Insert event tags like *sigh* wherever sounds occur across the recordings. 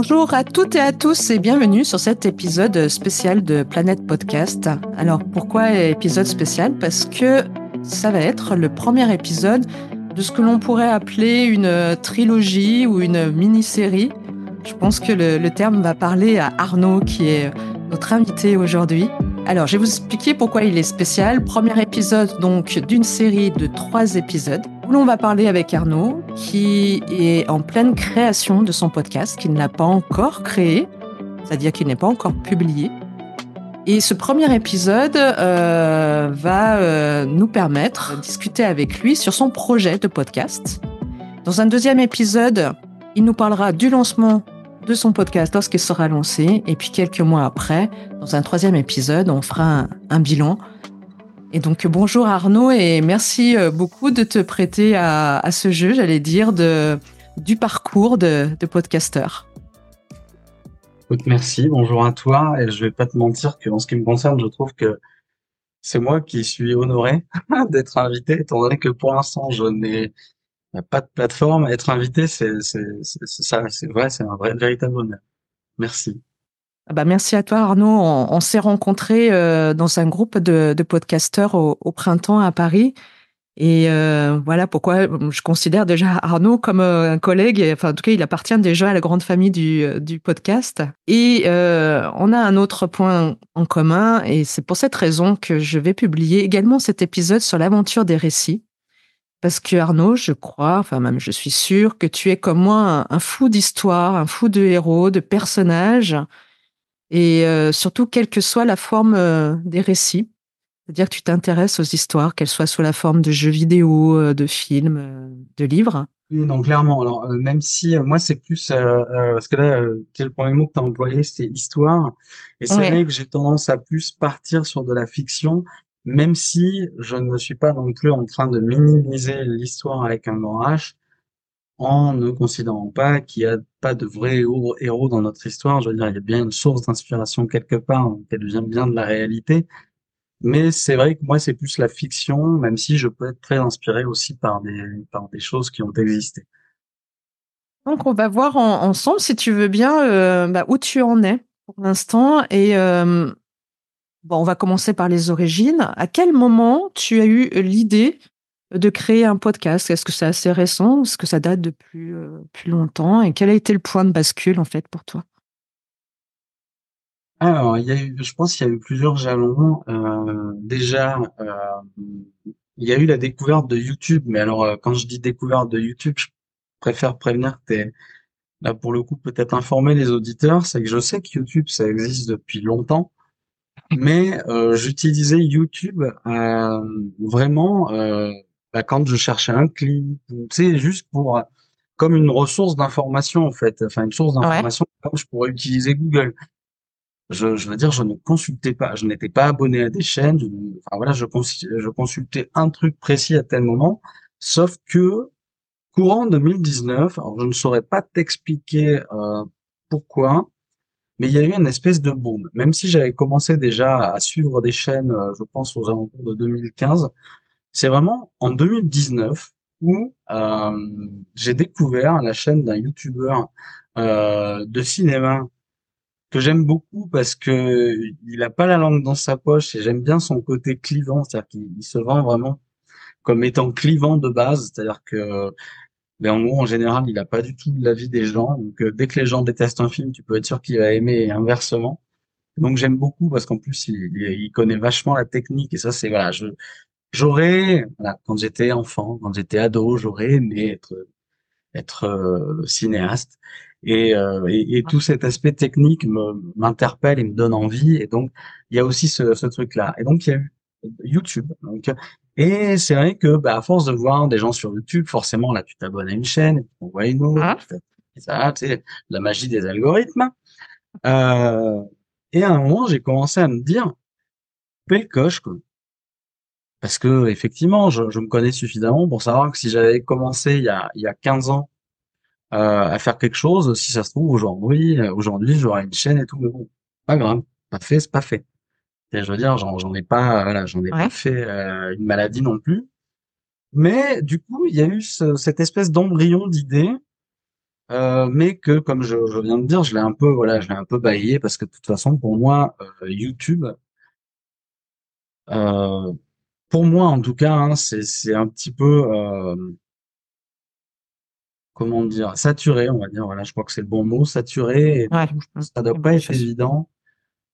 Bonjour à toutes et à tous et bienvenue sur cet épisode spécial de Planète Podcast. Alors pourquoi épisode spécial? Parce que ça va être le premier épisode de ce que l'on pourrait appeler une trilogie ou une mini-série. Je pense que le, le terme va parler à Arnaud qui est notre invité aujourd'hui. Alors, je vais vous expliquer pourquoi il est spécial. Premier épisode donc d'une série de trois épisodes où l'on va parler avec Arnaud qui est en pleine création de son podcast, qui ne l'a pas encore créé, c'est-à-dire qu'il n'est pas encore publié. Et ce premier épisode euh, va euh, nous permettre de discuter avec lui sur son projet de podcast. Dans un deuxième épisode, il nous parlera du lancement de son podcast lorsqu'il sera lancé. Et puis quelques mois après, dans un troisième épisode, on fera un, bilan. Et donc bonjour Arnaud et merci euh, beaucoup de te prêter à, ce jeu, j'allais dire, du parcours de, de podcasteur. Merci, bonjour à toi. Et je vais pas te mentir que en ce qui me concerne, je trouve que c'est moi qui suis honoré *laughs* d'être invité, étant donné que pour l'instant, je n'ai pas de plateforme. Être invité, c'est c'est vrai, c'est un vrai, véritable honneur. Merci. Ah bah merci à toi Arnaud. On, s'est rencontrés euh, dans un groupe de, de podcasteurs au, printemps à Paris. Et euh, voilà pourquoi je considère déjà Arnaud comme euh, un collègue. Enfin, en tout cas, il appartient déjà à la grande famille du, podcast. Et on a un autre point en commun, et c'est pour cette raison que je vais publier également cet épisode sur l'aventure des récits. Parce que Arnaud, je crois, enfin même je suis sûre que tu es comme moi un, fou d'histoire, un fou de héros, de personnages, et euh, surtout quelle que soit la forme euh, des récits. C'est-à-dire que tu t'intéresses aux histoires, qu'elles soient sous la forme de jeux vidéo, euh, de films, de livres. Non, clairement. Alors, même si moi, c'est plus parce que là, le premier mot que tu as employé, c'est histoire. Et c'est vrai que j'ai tendance à plus partir sur de la fiction même si je ne suis pas non plus en train de minimiser l'histoire avec un grand H, en ne considérant pas qu'il n'y a pas de vrais héros dans notre histoire. Je veux dire, il y a bien une source d'inspiration quelque part, qu'elle vient bien de la réalité. Mais c'est vrai que moi, c'est plus la fiction, même si je peux être très inspiré aussi par des, choses qui ont existé. Donc, on va voir ensemble, si tu veux bien, euh, bah, où tu en es pour l'instant et euh, on va commencer par les origines. À quel moment tu as eu l'idée de créer un podcast Est-ce que c'est assez récent Est-ce que ça date de plus, euh, plus longtemps Et quel a été le point de bascule, en fait, pour toi? Alors, il y a eu, je pense qu'il y a eu plusieurs jalons. Euh, déjà, euh, il y a eu la découverte de YouTube. Mais alors, quand je dis découverte de YouTube, je préfère prévenir que là, pour le coup, peut-être informer les auditeurs. C'est que je sais que YouTube, ça existe depuis longtemps mais j'utilisais YouTube vraiment bah, quand je cherchais un clip, tu sais, juste pour comme une ressource d'information en fait, enfin une source d'information comme je pourrais utiliser Google. Je, je veux dire, je ne consultais pas, je n'étais pas abonné à des chaînes, je, enfin voilà, je, je consultais un truc précis à tel moment, sauf que courant 2019, alors je ne saurais pas t'expliquer euh, pourquoi, mais il y a eu une espèce de boom. Même si j'avais commencé déjà à suivre des chaînes, euh, je pense aux alentours de 2015, c'est vraiment en 2019 où euh, j'ai découvert la chaîne d'un YouTuber euh, de cinéma que j'aime beaucoup parce que il a pas la langue dans sa poche et j'aime bien son côté clivant, c'est-à-dire qu'il se vend vraiment comme étant clivant de base, c'est-à-dire que mais en gros, en général, il n'a pas du tout l'avis des gens. Donc, euh, dès que les gens détestent un film, tu peux être sûr qu'il va aimer inversement. Donc, j'aime beaucoup parce qu'en plus, il, il, connaît vachement la technique. Et ça, c'est voilà, je j'aurais voilà, quand j'étais enfant, quand j'étais ado, j'aurais aimé être être euh, cinéaste. Et, euh, et, et, tout cet aspect technique m'interpelle et me donne envie. Et donc, il y a aussi ce, ce truc-là. Et donc, il y a YouTube. Donc, et c'est vrai que, bah, à force de voir des gens sur YouTube, forcément, là, tu t'abonnes à une chaîne, on voit une autre, ah. ça, tu sais, la magie des algorithmes. Euh, et à un moment, j'ai commencé à me dire, belle coche, quoi. Parce que, effectivement, je, je, me connais suffisamment pour savoir que si j'avais commencé il y a, il y a 15 ans, euh, à faire quelque chose, si ça se trouve, aujourd'hui, aujourd'hui, j'aurais une chaîne et tout, mais bon, pas grave, pas fait, c'est pas fait je veux dire, j'en ai pas, voilà, j'en ai pas fait euh, une maladie non plus. Mais du coup, il y a eu ce, cette espèce d'embryon d'idée Euh, mais que, comme je, je, viens de dire, je l'ai un peu, voilà, je l'ai un peu baillé parce que de toute façon, pour moi, euh, YouTube, euh, pour moi en tout cas, hein, c'est c'est un petit peu, euh, comment dire, saturé, on va dire. Voilà, je crois que c'est le bon mot, saturé. Et Ouais. ça doit pas bonne être chose. évident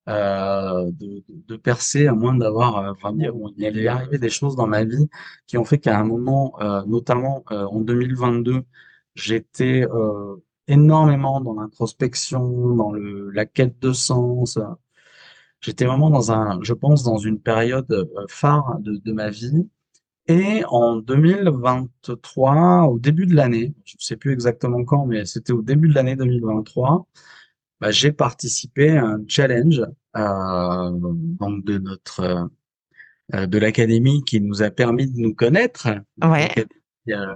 euh, de, de- de percer à moins d'avoir euh, bon, il y est arrivé des choses dans ma vie qui ont fait qu'à un moment, euh, notamment euh, en 2022, j'étais euh, énormément dans l'introspection, dans le la quête de sens. J'étais vraiment dans un, je pense, dans une période euh, phare de, de ma vie. Et en 2023, au début de l'année, je ne sais plus exactement quand, mais c'était au début de l'année 2023, bah, j'ai participé à un challenge euh, donc de notre euh, de l'académie qui nous a permis de nous connaître. Ouais. Euh,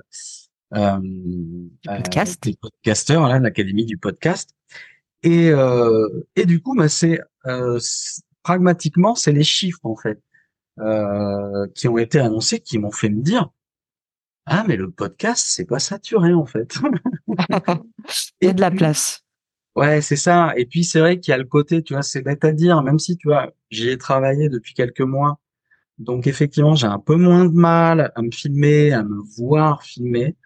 euh, podcast. des podcasteurs, l'académie du podcast. Et et du coup, bah, c'est- pragmatiquement, c'est les chiffres en fait euh, qui ont été annoncés qui m'ont fait me dire ah mais le podcast c'est pas saturé en fait. *laughs* Il y a de la place. Ouais, c'est ça. Et puis c'est vrai qu'il y a le côté, tu vois, c'est bête à dire, même si tu vois, j'y ai travaillé depuis quelques mois, donc effectivement j'ai un peu moins de mal à me filmer, à me voir filmer,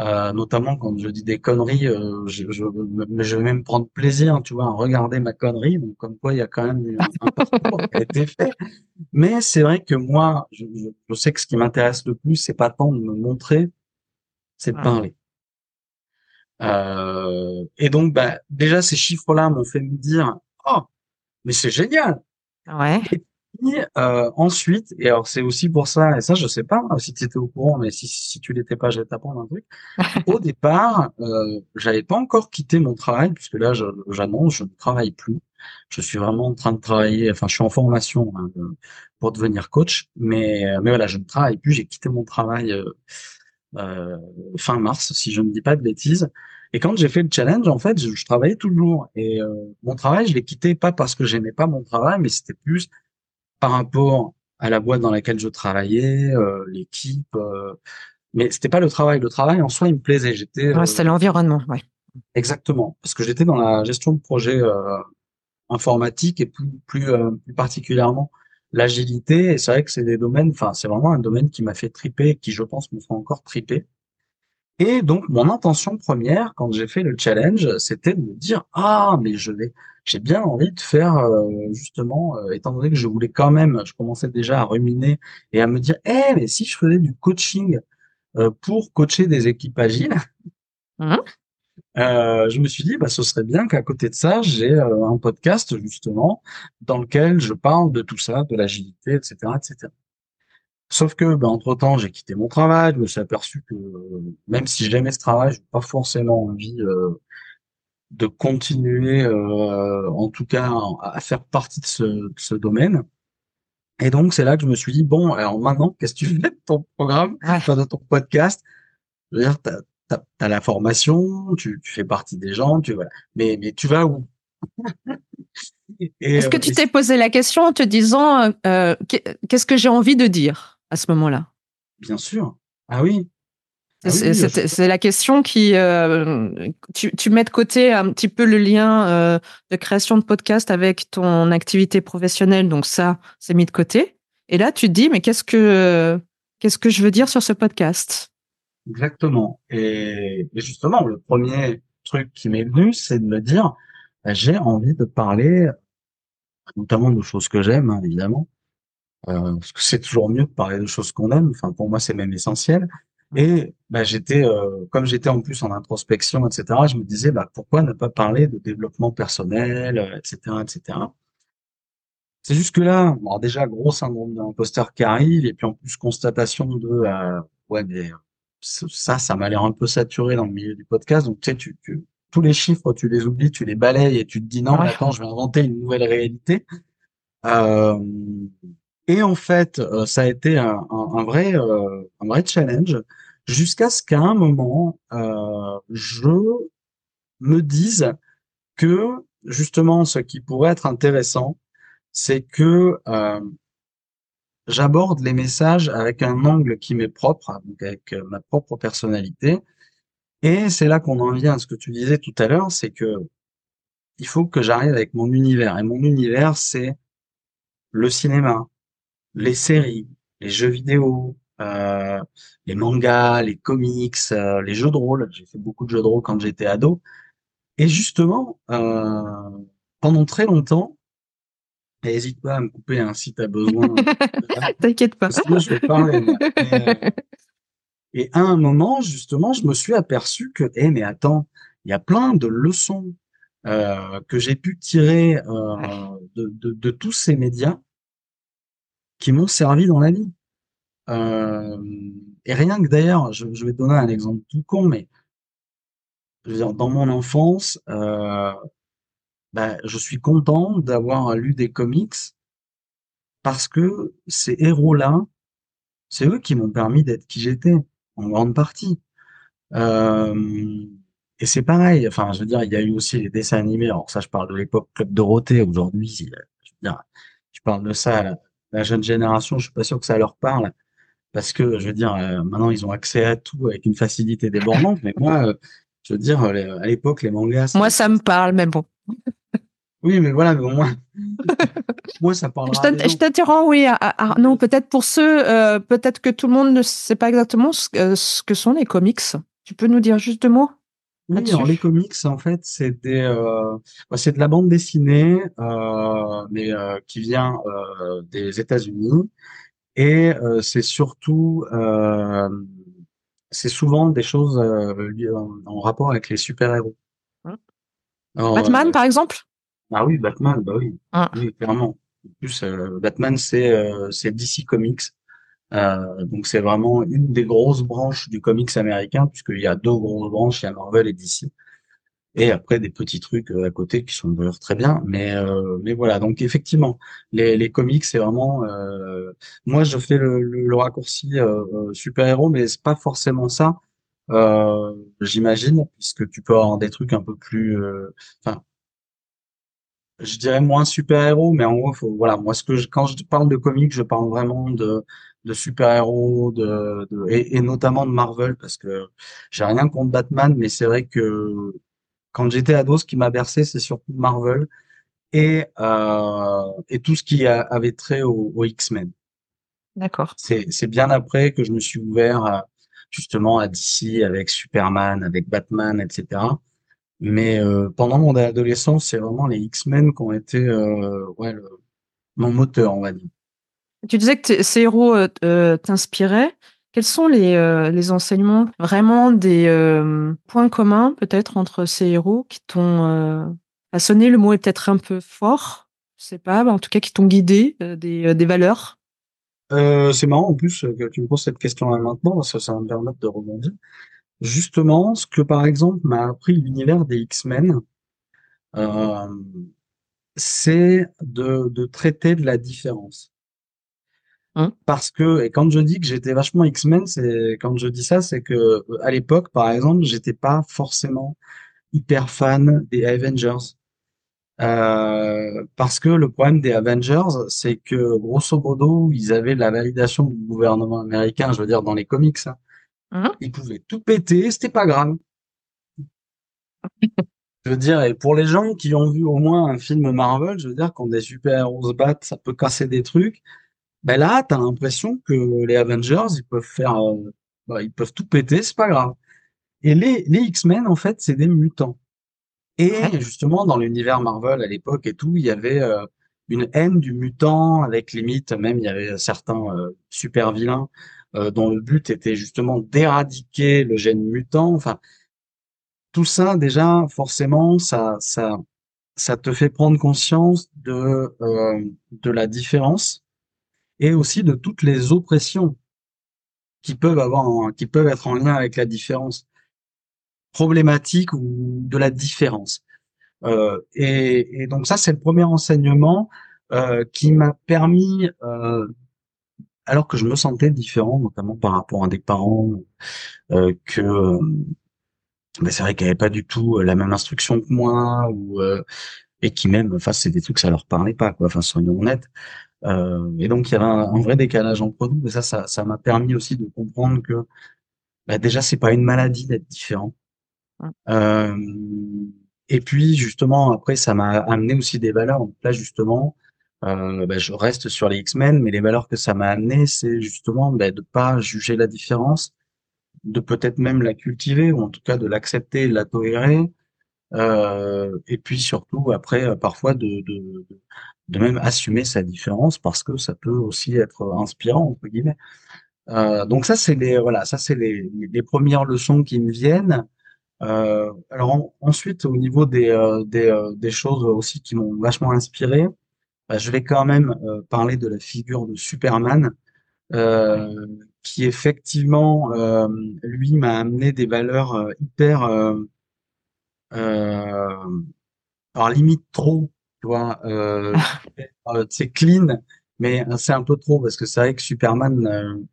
euh, notamment quand je dis des conneries, euh, je, je, mais je vais même prendre plaisir, tu vois, à regarder ma connerie, donc comme quoi il y a quand même eu un, *laughs* parcours qui a été fait. Mais c'est vrai que moi, je, je, je sais que ce qui m'intéresse le plus, c'est pas tant de me montrer, c'est de Ouais. parler. Euh, et donc, bah, déjà, ces chiffres-là m'ont fait me dire, oh, mais c'est génial. Ouais. Et euh, ensuite, et alors c'est aussi pour ça, et ça je sais pas hein, si tu étais au courant, mais si, si tu l'étais pas, je vais t'apprendre un truc. *laughs* Au départ, euh, j'avais pas encore quitté mon travail, puisque là j'annonce, je ne travaille plus. Je suis vraiment en train de travailler, enfin je suis en formation hein, de- pour devenir coach, mais euh, mais voilà, je ne travaille plus. J'ai quitté mon travail euh, euh, fin mars, si je ne dis pas de bêtises. Et quand j'ai fait le challenge, en fait, je, je travaillais toujours. Et euh, mon travail, je l'ai quitté pas parce que j'aimais pas mon travail, mais c'était plus par rapport à la boîte dans laquelle je travaillais, euh, l'équipe. euh, mais c'était pas le travail. Le travail en soi, il me plaisait. J'étais euh, C'était l'environnement. Ouais. exactement parce que j'étais dans la gestion de projet euh, informatique et plus plus, euh, plus particulièrement l'agilité. Et c'est vrai que c'est des domaines. Enfin, c'est vraiment un domaine qui m'a fait triper, qui je pense me fera encore triper. Et donc, mon intention première, quand j'ai fait le challenge, c'était de me dire, ah, mais je vais, j'ai bien envie de faire, euh, justement, euh, étant donné que je voulais quand même, je commençais déjà à ruminer et à me dire, eh, mais si je faisais du coaching euh, pour coacher des équipes agiles, Mhm. euh, je me suis dit, bah, ce serait bien qu'à côté de ça, j'ai euh, un podcast, justement, dans lequel je parle de tout ça, de l'agilité, etc., etc. Sauf que, ben, entre-temps, j'ai quitté mon travail, je me suis aperçu que euh, même si j'aimais ce travail, j'ai pas forcément envie euh, de continuer, euh, en tout cas, à faire partie de ce, de ce domaine. Et donc, c'est là que je me suis dit, bon, alors maintenant, qu'est-ce que tu fais de ton programme, de ton podcast? Je veux dire, t'as, t'as, t'as la formation, tu, tu fais partie des gens, tu voilà. Mais, mais tu vas où? *laughs* Est-ce que euh, tu t'es posé la question en te disant euh, qu'est- qu'est-ce que j'ai envie de dire à ce moment-là? Bien sûr. Ah oui. Ah oui, C'est la question qui. euh, tu, tu mets de côté un petit peu le lien euh, de création de podcast avec ton activité professionnelle, donc ça, c'est mis de côté. Et là, tu te dis, mais qu'est-ce que qu'est-ce que je veux dire sur ce podcast? Exactement. Et, et justement, le premier truc qui m'est venu, c'est de me dire, bah, j'ai envie de parler, notamment de choses que j'aime, hein, évidemment, euh, parce que c'est toujours mieux de parler de choses qu'on aime. Enfin, pour moi, c'est même essentiel. Et bah, j'étais, euh, comme j'étais en plus en introspection, etc., je me disais, bah, pourquoi ne pas parler de développement personnel, euh, etc., etc. C'est juste que là, bon, déjà, gros syndrome de l'imposteur qui arrive, et puis en plus, constatation de, euh, ouais, mais ça, ça m'a l'air un peu saturé dans le milieu du podcast. Donc, tu sais, tu, tu- tous les chiffres, tu les oublies, tu les balayes et tu te dis non, Ouais. attends, je vais inventer une nouvelle réalité. Euh, et en fait, euh, ça a été un, un- un vrai, euh, un vrai challenge jusqu'à ce qu'à un moment, euh, je me dise que justement, ce qui pourrait être intéressant, c'est que euh, j'aborde les messages avec un angle qui m'est propre, donc avec euh, ma propre personnalité, Et c'est là qu'on en vient à ce que tu disais tout à l'heure, c'est que il faut que j'arrive avec mon univers. Et mon univers, c'est le cinéma, les séries, les jeux vidéo, euh, les mangas, les comics, euh, les jeux de rôle. J'ai fait beaucoup de jeux de rôle quand j'étais ado. Et justement, euh, pendant très longtemps, n'hésite pas à me couper hein, si tu as besoin. *laughs* T'inquiète pas. je vais parler. Euh, et à un moment, justement, je me suis aperçu que, eh, mais attends, il y a plein de leçons euh, que j'ai pu tirer euh, de, de, de, tous ces médias qui m'ont servi dans la vie. Euh, et rien que d'ailleurs, je, je, vais donner un exemple tout con, mais je veux dire, dans mon enfance, euh, bah, je suis content d'avoir lu des comics parce que ces héros-là, c'est eux qui m'ont permis d'être qui j'étais, en grande partie. Euh, et c'est pareil, enfin, je veux dire, il y a eu aussi les dessins animés. Alors ça, je parle de l'époque Club Dorothée. Aujourd'hui, je je parle de ça la, jeune génération. Je suis pas sûr que ça leur parle parce que, je veux dire, euh, maintenant ils ont accès à tout avec une facilité débordante. mais moi, euh, je veux dire, à l'époque, les mangas. Moi, ça me parle, mais bon. Oui, mais voilà, mais au moins, *laughs* moi, ça parlera. Je t'interromps, oui, Non, peut-être pour ceux, euh, peut-être que tout le monde ne sait pas exactement ce, que sont les comics. Tu peux nous dire juste deux mots? Oui, alors les comics, en fait, c'est des, euh, bah, c'est de la bande dessinée, euh, mais euh, qui vient des États-Unis, et c'est surtout, c'est souvent des choses en, en, rapport avec les super-héros. Hein? Batman, par exemple? Ah oui, Batman, bah oui, ah. oui clairement. En plus, Batman, c'est c'est DC Comics. Euh, donc c'est vraiment une des grosses branches du comics américain, puisqu'il y a deux grosses branches, il y a Marvel et DC. Et après des petits trucs à côté qui sont d'ailleurs très bien, mais mais voilà. Donc effectivement, les, les comics c'est vraiment. moi, je fais le, le, raccourci super héros, mais c'est pas forcément ça. J'imagine, puisque tu peux avoir des trucs un peu plus. Enfin, je dirais moins super-héros, mais en gros, faut, voilà, moi, ce que je, quand je parle de comics, je parle vraiment de, de super-héros, de, de et, et, notamment de Marvel, parce que j'ai rien contre Batman, mais c'est vrai que quand j'étais ado, ce qui m'a bercé, c'est surtout Marvel et, euh, et tout ce qui avait trait au, au X-Men. D'accord. C'est, c'est bien après que je me suis ouvert à, justement à DC avec Superman, avec Batman, etc. Mais euh, pendant mon adolescence, c'est vraiment les X-Men qui ont été euh, ouais, le, mon moteur, on va dire. Tu disais que ces héros euh, euh, t'inspiraient. Quels sont les, euh, les enseignements, vraiment des points communs peut-être entre ces héros qui t'ont façonné Le mot est peut-être un peu fort, je sais pas, mais en tout cas qui t'ont guidé des, des valeurs. c'est marrant en plus que tu me poses cette question-là maintenant, parce que ça va me permettre de rebondir justement ce que par exemple m'a appris l'univers des X-Men, c'est de, de, traiter de la différence. Hein? Parce que, et quand je dis que j'étais vachement X-Men, c'est quand je dis ça, c'est que à l'époque, par exemple, j'étais pas forcément hyper fan des Avengers. Euh, parce que le problème des Avengers, c'est que grosso modo, ils avaient la validation du gouvernement américain, je veux dire dans les comics, hein, Mmh. Ils pouvaient tout péter, c'était pas grave. *laughs* je veux dire, et pour les gens qui ont vu au moins un film Marvel, je veux dire, quand des super-héros se battent, ça peut casser des trucs. Ben là, t'as l'impression que les Avengers, ils peuvent faire, euh, bah, ils peuvent tout péter, c'est pas grave. Et les, les X-Men, en fait, c'est des mutants. Et justement, dans l'univers Marvel à l'époque et tout, il y avait euh, une haine du mutant, avec limite, même il y avait certains euh, super vilains euh, dont le but était justement d'éradiquer le gène mutant. Enfin, tout ça déjà, forcément, ça, ça, ça te fait prendre conscience de de la différence et aussi de toutes les oppressions qui peuvent avoir, qui peuvent être en lien avec la différence problématique ou de la différence. Euh, et, et, donc ça, c'est le premier enseignement euh, qui m'a permis euh, alors que je me sentais différent, notamment par rapport à des parents euh, que euh, ben, c'est vrai qu'ils n'avaient pas du tout euh, la même instruction que moi ou et qui même, enfin c'est des trucs ça leur parlait pas quoi. Enfin soyons honnêtes. Et donc il y avait un, vrai décalage entre nous. Et ça, ça, ça m'a permis aussi de comprendre que ben, déjà c'est pas une maladie d'être différent. Euh, et puis justement après ça m'a amené aussi des valeurs. Donc là justement, euh, bah, je reste sur les X-Men, mais les valeurs que ça m'a amené, c'est justement bah, de pas juger la différence, de peut-être même la cultiver ou en tout cas de l'accepter, de la tolérer. Euh, et puis surtout après euh, parfois de, de, de même assumer sa différence parce que ça peut aussi être inspirant entre guillemets. Euh, donc ça c'est les voilà ça c'est les, les premières leçons qui me viennent. Euh, alors ensuite au niveau des euh, des, euh, des choses aussi qui m'ont vachement inspiré, bah, je vais quand même parler de la figure de Superman qui effectivement lui m'a amené des valeurs hyper alors limite trop tu vois *laughs* c'est clean mais c'est un peu trop parce que c'est vrai que Superman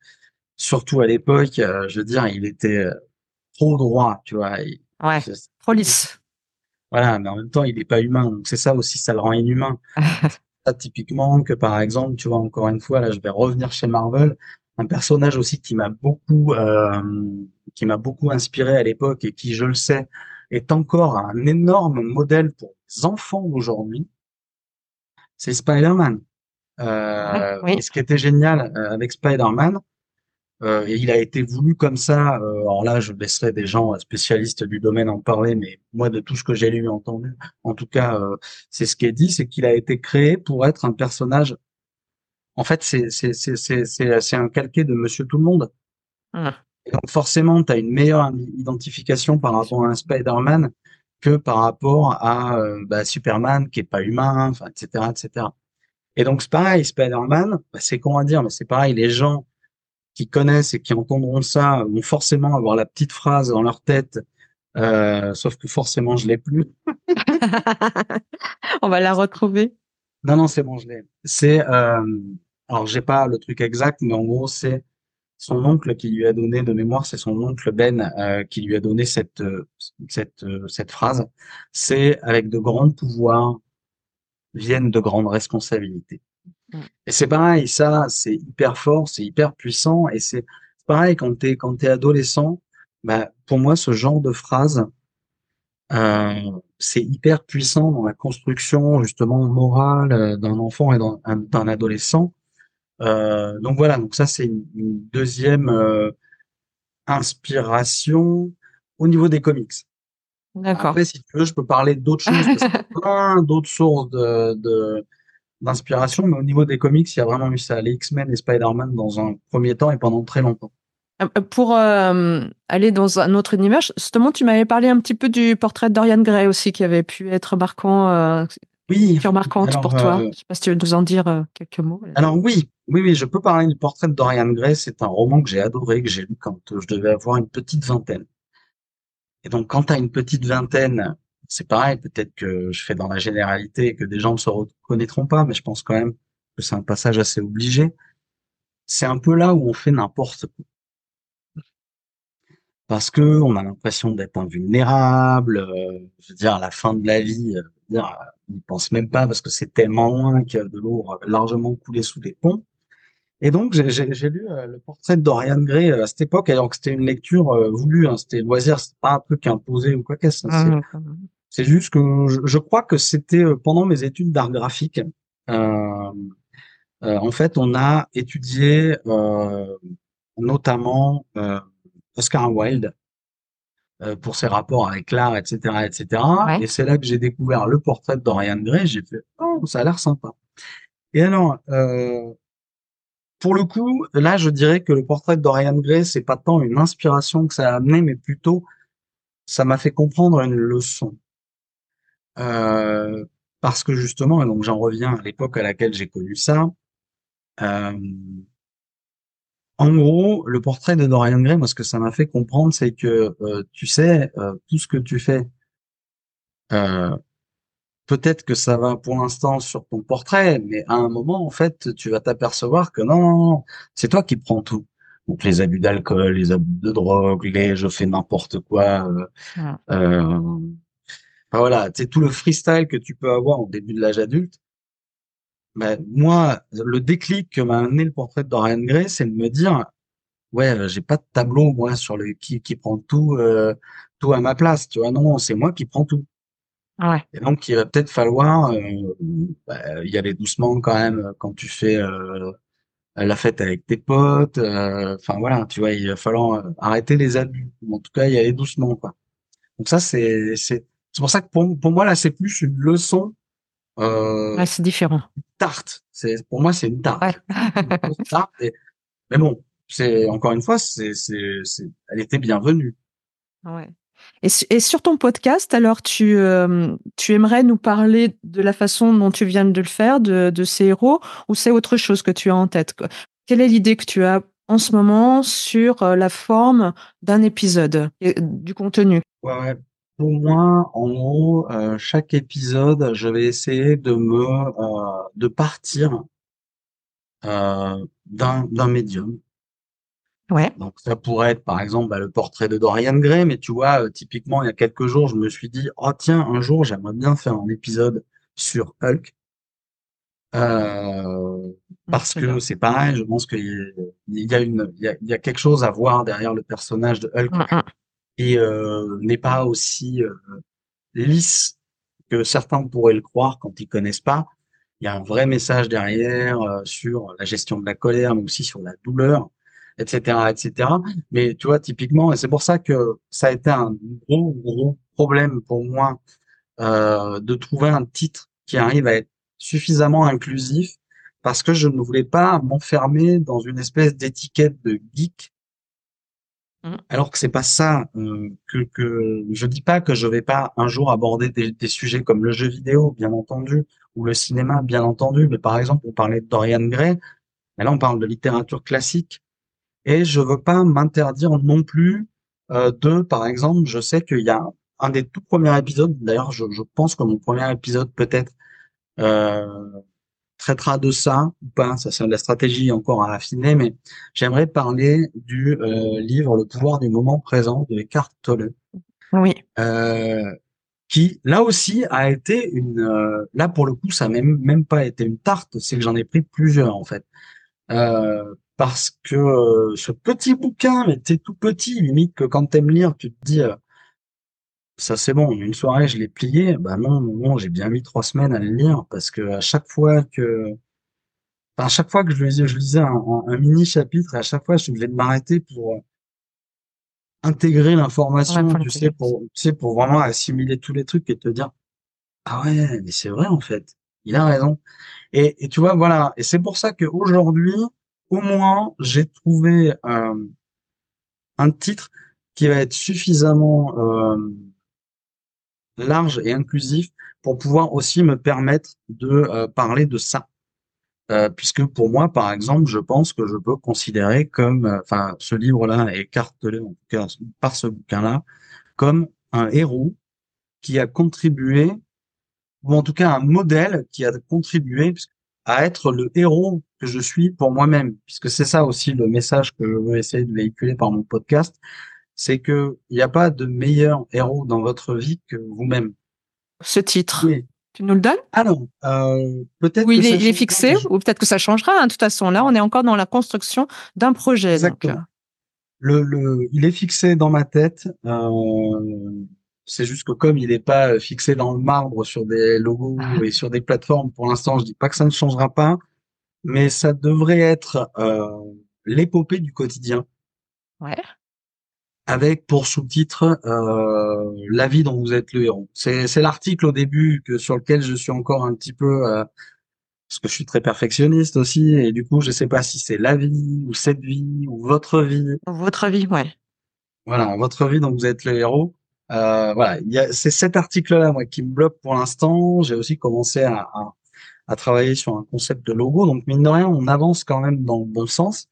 surtout à l'époque, euh, je veux dire, il était euh, trop droit, tu vois. ouais, trop lisse. Voilà, mais en même temps, il n'est pas humain. Donc c'est ça aussi, ça le rend inhumain. *laughs* ça, typiquement, que par exemple, tu vois, encore une fois, là, je vais revenir chez Marvel, un personnage aussi qui m'a beaucoup, euh, qui m'a beaucoup inspiré à l'époque et qui, je le sais, est encore un énorme modèle pour les enfants d'aujourd'hui. C'est Spider-Man. Euh, oui. Et ce qui était génial avec Spider-Man, euh, et il a été voulu comme ça. Euh, alors là, je laisserai des gens spécialistes du domaine en parler, mais moi, de tout ce que j'ai lu et entendu, en tout cas, euh, c'est ce qui est dit, c'est qu'il a été créé pour être un personnage. En fait, c'est c'est c'est c'est c'est un calqué de Monsieur Tout le Monde. Ah. donc forcément, tu as une meilleure identification par rapport à un Spider-Man que par rapport à bah, Superman qui est pas humain, enfin, etc., etc. Et donc c'est pareil, Spider-Man, bah, c'est con à dire, mais c'est pareil, les gens qui connaissent et qui entendront ça vont forcément avoir la petite phrase dans leur tête, euh, sauf que forcément je l'ai plus. *laughs* On va la retrouver. Non, non, c'est bon, je l'ai. C'est, euh, alors j'ai pas le truc exact, mais en gros c'est son oncle qui lui a donné de mémoire, c'est son oncle Ben euh, qui lui a donné cette euh, cette euh, cette phrase. C'est avec de grands pouvoirs viennent de grandes responsabilités. Et c'est pareil, ça, c'est hyper fort, c'est hyper puissant, et c'est pareil quand t'es quand t'es adolescent. Bah, pour moi, ce genre de phrase, euh, c'est hyper puissant dans la construction justement morale euh, d'un enfant et d'un adolescent. Euh, donc voilà, donc ça c'est une, deuxième euh, inspiration au niveau des comics. D'accord. Après, si tu veux, je peux parler d'autres choses, parce qu'il y a *laughs* plein d'autres sources de, d'inspiration, mais au niveau des comics, il y a vraiment eu ça, les X-Men et Spider-Man dans un premier temps et pendant très longtemps. Euh, euh, pour euh, aller dans un autre univers, justement, tu m'avais parlé un petit peu du portrait de Dorian Gray aussi, qui avait pu être marquant, euh, oui, marquante pour toi. Je ne sais pas si tu veux nous en dire quelques mots. Alors oui, oui, oui, je peux parler du portrait de Dorian Gray. C'est un roman que j'ai adoré, que j'ai lu quand je devais avoir une petite vingtaine. Et donc, quand tu une petite vingtaine, c'est pareil, peut-être que je fais dans la généralité et que des gens ne se reconnaîtront pas, mais je pense quand même que c'est un passage assez obligé. C'est un peu là où on fait n'importe quoi. Parce que on a l'impression d'être invulnérable, euh, je veux dire, à la fin de la vie, euh, dire, euh, on ne pense même pas parce que c'est tellement loin qu'il y a de l'eau largement coulé sous les ponts. Et donc, j'ai lu le portrait de Dorian Gray à cette époque, alors que c'était une lecture voulue, hein, c'était loisir, c'est pas un truc imposé ou quoi que ce soit. C'est juste que je, crois que c'était euh, pendant mes études d'art graphique. Euh, euh, en fait, on a étudié notamment Oscar Wilde pour ses rapports avec l'art, etc., etc. Et c'est là que j'ai découvert le portrait de Dorian Gray. J'ai fait oh, ça a l'air sympa. Et alors, pour le coup, là, je dirais que le portrait de Dorian Gray, c'est pas tant une inspiration que ça a amené, mais plutôt ça m'a fait comprendre une leçon. Euh, parce que justement, et donc j'en reviens à l'époque à laquelle j'ai connu ça. Euh, en gros, le portrait de Dorian Gray, moi, ce que ça m'a fait comprendre, c'est que euh, tu sais, tout ce que tu fais, peut-être que ça va pour l'instant sur ton portrait, mais à un moment, en fait, tu vas t'apercevoir que non, non, non c'est toi qui prends tout. Donc les abus d'alcool, les abus de drogue, les je fais n'importe quoi. Euh, voilà, c'est tout le freestyle que tu peux avoir au début de l'âge adulte. Ben, moi, le déclic que m'a amené le portrait de Dorian Gray, c'est de me dire, ouais, j'ai pas de tableau moi sur le qui qui prend tout euh, tout à ma place, tu vois. Non, non, c'est moi qui prends tout. Ouais. Et donc il va peut-être falloir euh, bah, y aller doucement quand même quand tu fais euh, la fête avec tes potes. euh, Enfin voilà, tu vois, il va falloir euh, arrêter les abus. En tout cas, y aller doucement quoi. Donc ça c'est c'est c'est pour ça que pour pour moi là c'est plus une leçon euh, Ouais, c'est différent. tarte. C'est pour moi c'est une tarte. Ouais. Une grosse tarte et- mais bon, c'est encore une fois c'est c'est c'est elle était bienvenue. Ouais. Et, su- et sur ton podcast, alors tu, euh, tu aimerais nous parler de la façon dont tu viens de le faire, de, ces héros, ou c'est autre chose que tu as en tête? Quelle est l'idée que tu as en ce moment sur euh, la forme d'un épisode, du contenu? Ouais, ouais. Pour moi, en gros, euh, chaque épisode, je vais essayer de me de partir d'un médium. Ouais. Donc ça pourrait être par exemple bah, le portrait de Dorian Gray, mais tu vois, euh, typiquement il y a quelques jours, je me suis dit oh tiens, un jour j'aimerais bien faire un épisode sur Hulk. Euh, parce Très que c'est pareil, je pense qu'il y a il y a une il y a, il y a quelque chose à voir derrière le personnage de Hulk Mm, mm. et euh, n'est pas aussi lisse que certains pourraient le croire quand ils connaissent pas. Il y a un vrai message derrière sur la gestion de la colère, mais aussi sur la douleur, etc., etc. Mais tu vois, typiquement, et c'est pour ça que ça a été un gros, gros problème pour moi euh, de trouver un titre qui arrive à être suffisamment inclusif, parce que je ne voulais pas m'enfermer dans une espèce d'étiquette de geek Mm. alors que c'est pas ça euh, que que je dis pas que je vais pas un jour aborder des, des sujets comme le jeu vidéo, bien entendu, ou le cinéma, bien entendu. Mais par exemple, on parlait de Dorian Gray, mais là on parle de littérature classique, et je veux pas m'interdire non plus euh, de, par exemple, je sais qu'il y a un des tout premiers épisodes. D'ailleurs, je, je pense que mon premier épisode peut-être euh, traitera de ça ou pas. Ça, c'est de la stratégie encore à affiner, mais j'aimerais parler du euh, livre Le pouvoir du moment présent de Eckhart Tolle, Oui. euh, qui là aussi a été une. euh, là pour le coup, ça n'a même même pas été une tarte, c'est que j'en ai pris plusieurs en fait. Euh, parce que euh, ce petit bouquin, mais t'es tout petit, limite que quand t'aimes lire, tu te dis euh, ça c'est bon, une soirée je l'ai plié. Bah non, non, j'ai bien mis trois semaines à le lire parce que à chaque fois que Enfin, à chaque fois que je lisais, je lisais un, mini chapitre, et à chaque fois, je suis obligé de m'arrêter pour euh, intégrer l'information, Ouais, tu sais, pour, tu sais, pour vraiment assimiler tous les trucs et te dire, ah ouais, mais c'est vrai, en fait. Il a raison. Et, tu vois, voilà. Et c'est pour ça qu'aujourd'hui, au moins, j'ai trouvé euh, un titre qui va être suffisamment euh, large et inclusif pour pouvoir aussi me permettre de euh, parler de ça. Puisque pour moi, par exemple, je pense que je peux considérer comme, enfin, ce livre-là est cas, par ce bouquin-là, comme un héros qui a contribué, ou en tout cas un modèle qui a contribué à être le héros que je suis pour moi-même, puisque c'est ça aussi le message que je veux essayer de véhiculer par mon podcast, c'est que il n'y a pas de meilleur héros dans votre vie que vous-même. Ce titre, Oui. tu nous le donnes? Non, euh, peut-être Ou que il est, il est fixé, ou peut-être que ça changera. hein. De toute façon, là, on est encore dans la construction d'un projet. donc, Exactement. Le, le, il est fixé dans ma tête. Euh, c'est juste que comme il n'est pas fixé dans le marbre sur des logos et sur des plateformes, pour l'instant, je dis pas que ça ne changera pas, mais ça devrait être euh, l'épopée du quotidien, Ouais. avec pour sous-titre euh, la vie dont vous êtes le héros. C'est, l'article au début que sur lequel je suis encore un petit peu euh, parce que je suis très perfectionniste aussi, et du coup, je sais pas si c'est la vie ou cette vie ou votre vie. Votre avis, ouais. Voilà, votre vie dont vous êtes le héros. Euh, voilà, c'est cet article-là, moi, qui me bloque pour l'instant. J'ai aussi commencé à, à, à travailler sur un concept de logo. Donc, mine de rien, on avance quand même dans le bon sens.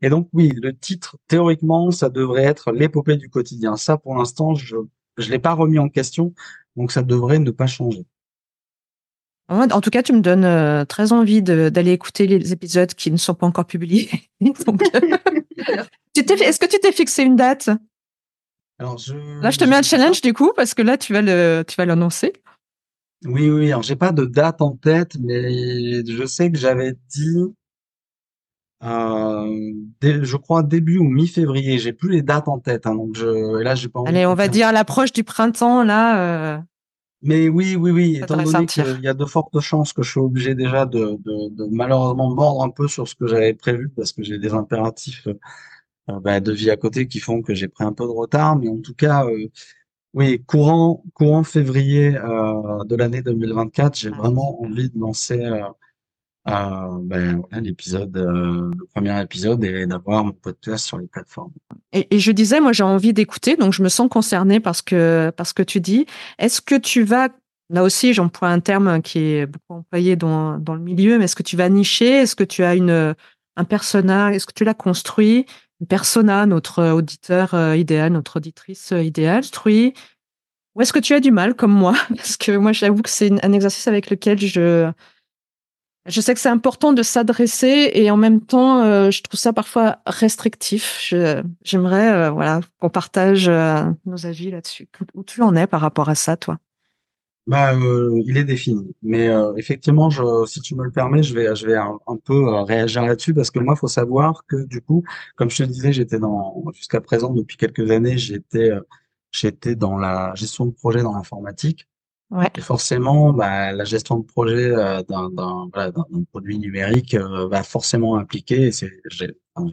Et donc, oui, le titre, théoriquement, ça devrait être l'épopée du quotidien. Ça, pour l'instant, je je l'ai pas remis en question. Donc, ça devrait ne pas changer. En tout cas, tu me donnes euh, très envie d'aller écouter les épisodes qui ne sont pas encore publiés. *laughs* Donc, euh, *laughs* Est-ce que tu t'es fixé une date? Alors, je, Là, je te mets un challenge du coup, parce que là, tu vas le, tu vas l'annoncer. Oui, oui, alors j'ai pas de date en tête, mais je sais que j'avais dit euh, je crois début ou mi-février. J'ai plus les dates en tête, hein, donc je, là j'ai pas. Allez, on va dire l'approche du printemps là. Euh, Mais oui, oui, oui. Étant donné qu'il y a de fortes chances que je sois obligé déjà de, de, de malheureusement mordre un peu sur ce que j'avais prévu parce que j'ai des impératifs euh, bah, de vie à côté qui font que j'ai pris un peu de retard. Mais en tout cas, euh, oui, courant courant février euh, de l'année 2024, j'ai ah. vraiment envie de lancer ben, l'épisode, euh, le premier épisode et d'avoir mon podcast sur les plateformes. Et, et je disais, moi, j'ai envie d'écouter, donc je me sens concernée parce que, parce que tu dis. Est-ce que tu vas, là aussi, j'emploie un terme qui est beaucoup employé dans, dans le milieu, mais est-ce que tu vas nicher? Est-ce que tu as une, un persona Est-ce que tu l'as construit? Persona, notre auditeur euh, idéal, notre auditrice euh, idéale, construit Ou est-ce que tu as du mal, comme moi? *laughs* Parce que moi, j'avoue que c'est un exercice avec lequel je je sais que c'est important de s'adresser et en même temps, euh, je trouve ça parfois restrictif. J'aimerais euh, voilà, qu'on partage euh, nos avis là-dessus. Où tu en es par rapport à ça, toi? Bah, il est défini. Mais effectivement, je, si tu me le permets, je vais, je vais un, peu réagir là-dessus parce que moi, il faut savoir que du coup, comme je te disais, j'étais dans jusqu'à présent depuis quelques années, j'étais j'étais dans la gestion de projet dans l'informatique. Ouais. Et forcément, bah, la gestion de projet euh, d'un voilà, produit numérique euh, va forcément impliquer,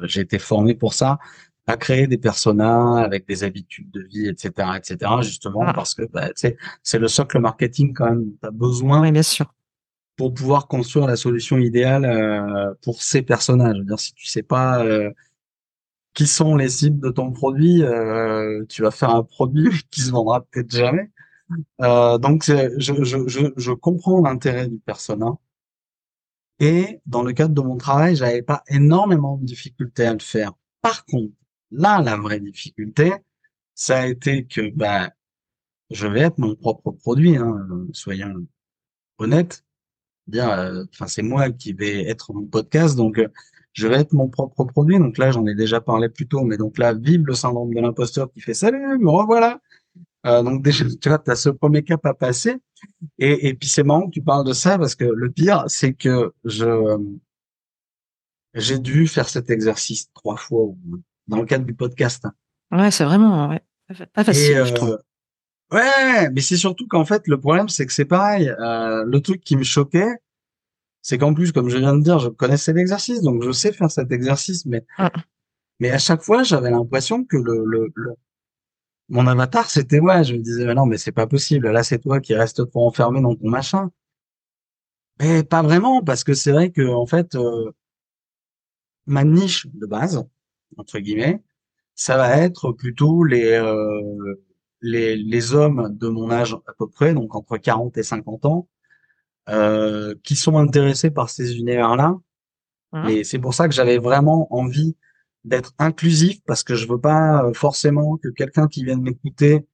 j'ai été formé pour ça, à créer des personas avec des habitudes de vie, etc., etc., justement ah. parce que bah, c'est le socle marketing quand même. Tu as besoin oui, bien sûr. pour pouvoir construire la solution idéale euh, pour ces personnages. Je veux dire, si tu sais pas euh, qui sont les cibles de ton produit, tu vas faire un produit *laughs* qui se vendra peut-être jamais. Euh, donc, je, je, je, je comprends l'intérêt du persona. Et dans le cadre de mon travail, j'avais pas énormément de difficultés à le faire. Par contre, là, la vraie difficulté, ça a été que ben, je vais être mon propre produit, hein, soyons honnêtes. Bien, euh, enfin, c'est moi qui vais être mon podcast, donc euh, je vais être mon propre produit. Donc là, j'en ai déjà parlé plus tôt, mais donc là, vive le syndrome de l'imposteur qui fait salut, me revoilà. Euh, donc déjà, *laughs* tu vois, as ce premier cap à passer. Et, et puis c'est marrant que tu parles de ça parce que le pire, c'est que je j'ai dû faire cet exercice trois fois dans le cadre du podcast. Ouais, c'est vraiment ouais. pas facile, je trouve. Euh, ouais, mais c'est surtout qu'en fait, le problème, c'est que c'est pareil. Euh, le truc qui me choquait, c'est qu'en plus, comme je viens de dire, je connaissais l'exercice, donc je sais faire cet exercice, mais ah. mais à chaque fois, j'avais l'impression que le, le, le, mon avatar, c'était ouais, je me disais, non, mais c'est pas possible. Là, c'est toi qui restes trop enfermé dans ton machin. Mais pas vraiment, parce que c'est vrai que, en fait, euh, ma niche de base, entre guillemets, ça va être plutôt les, euh, les, les hommes de mon âge à peu près, donc entre 40 et 50 ans, euh, qui sont intéressés par ces univers-là. Mmh. Et c'est pour ça que j'avais vraiment envie d'être inclusif parce que je veux pas euh, forcément que quelqu'un qui vienne m'écouter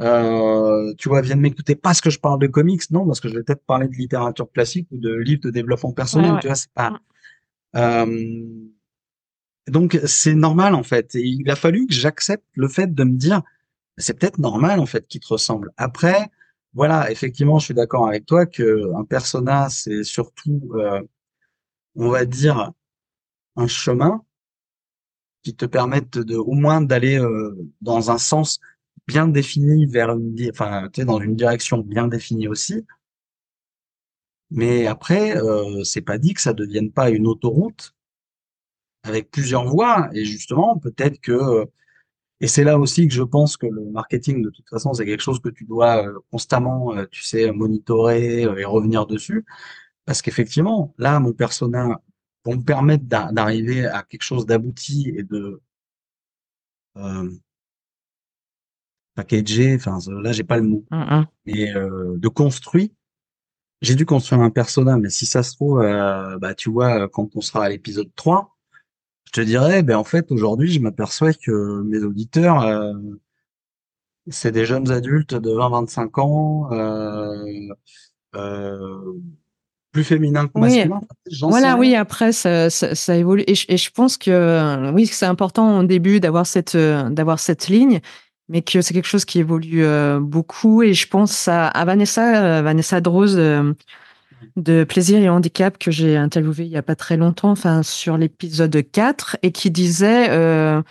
euh, tu vois, vienne m'écouter parce que je parle de comics, non, parce que je vais peut-être parler de littérature classique ou de livres de développement personnel, tu vois, c'est pas. Euh, donc c'est normal en fait. Et il a fallu que j'accepte le fait de me dire, c'est peut-être normal en fait qu'il te ressemble. Après, voilà, effectivement, je suis d'accord avec toi que un personnage c'est surtout, euh, on va dire, un chemin qui te permettent de, au moins d'aller euh, dans un sens bien défini vers une, enfin, tu dans une direction bien définie aussi. Mais après, euh, c'est pas dit que ça devienne pas une autoroute avec plusieurs voies. Et justement, peut-être que, et c'est là aussi que je pense que le marketing, de toute façon, c'est quelque chose que tu dois euh, constamment, euh, tu sais, monitorer et revenir dessus. Parce qu'effectivement, là, mon persona pour me permettre d'arriver à quelque chose d'abouti et de euh, packager, enfin là j'ai pas le mot, mmh, mmh. mais euh, de construit. J'ai dû construire un personnage, mais si ça se trouve, euh, bah tu vois, quand on sera à l'épisode 3, je te dirais, ben en fait aujourd'hui je m'aperçois que mes auditeurs, euh, c'est des jeunes adultes de 20-25 ans. Euh, euh, plus féminin que masculin. Oui. Voilà, oui, après, ça, ça, ça évolue. Et je, et je, pense que, oui, c'est important au début d'avoir cette, d'avoir cette ligne, mais que c'est quelque chose qui évolue beaucoup. Et je pense à, à Vanessa, Vanessa Drose, de Plaisir et Handicap que j'ai interviewé il y a pas très longtemps, enfin sur l'épisode 4, et qui disait euh,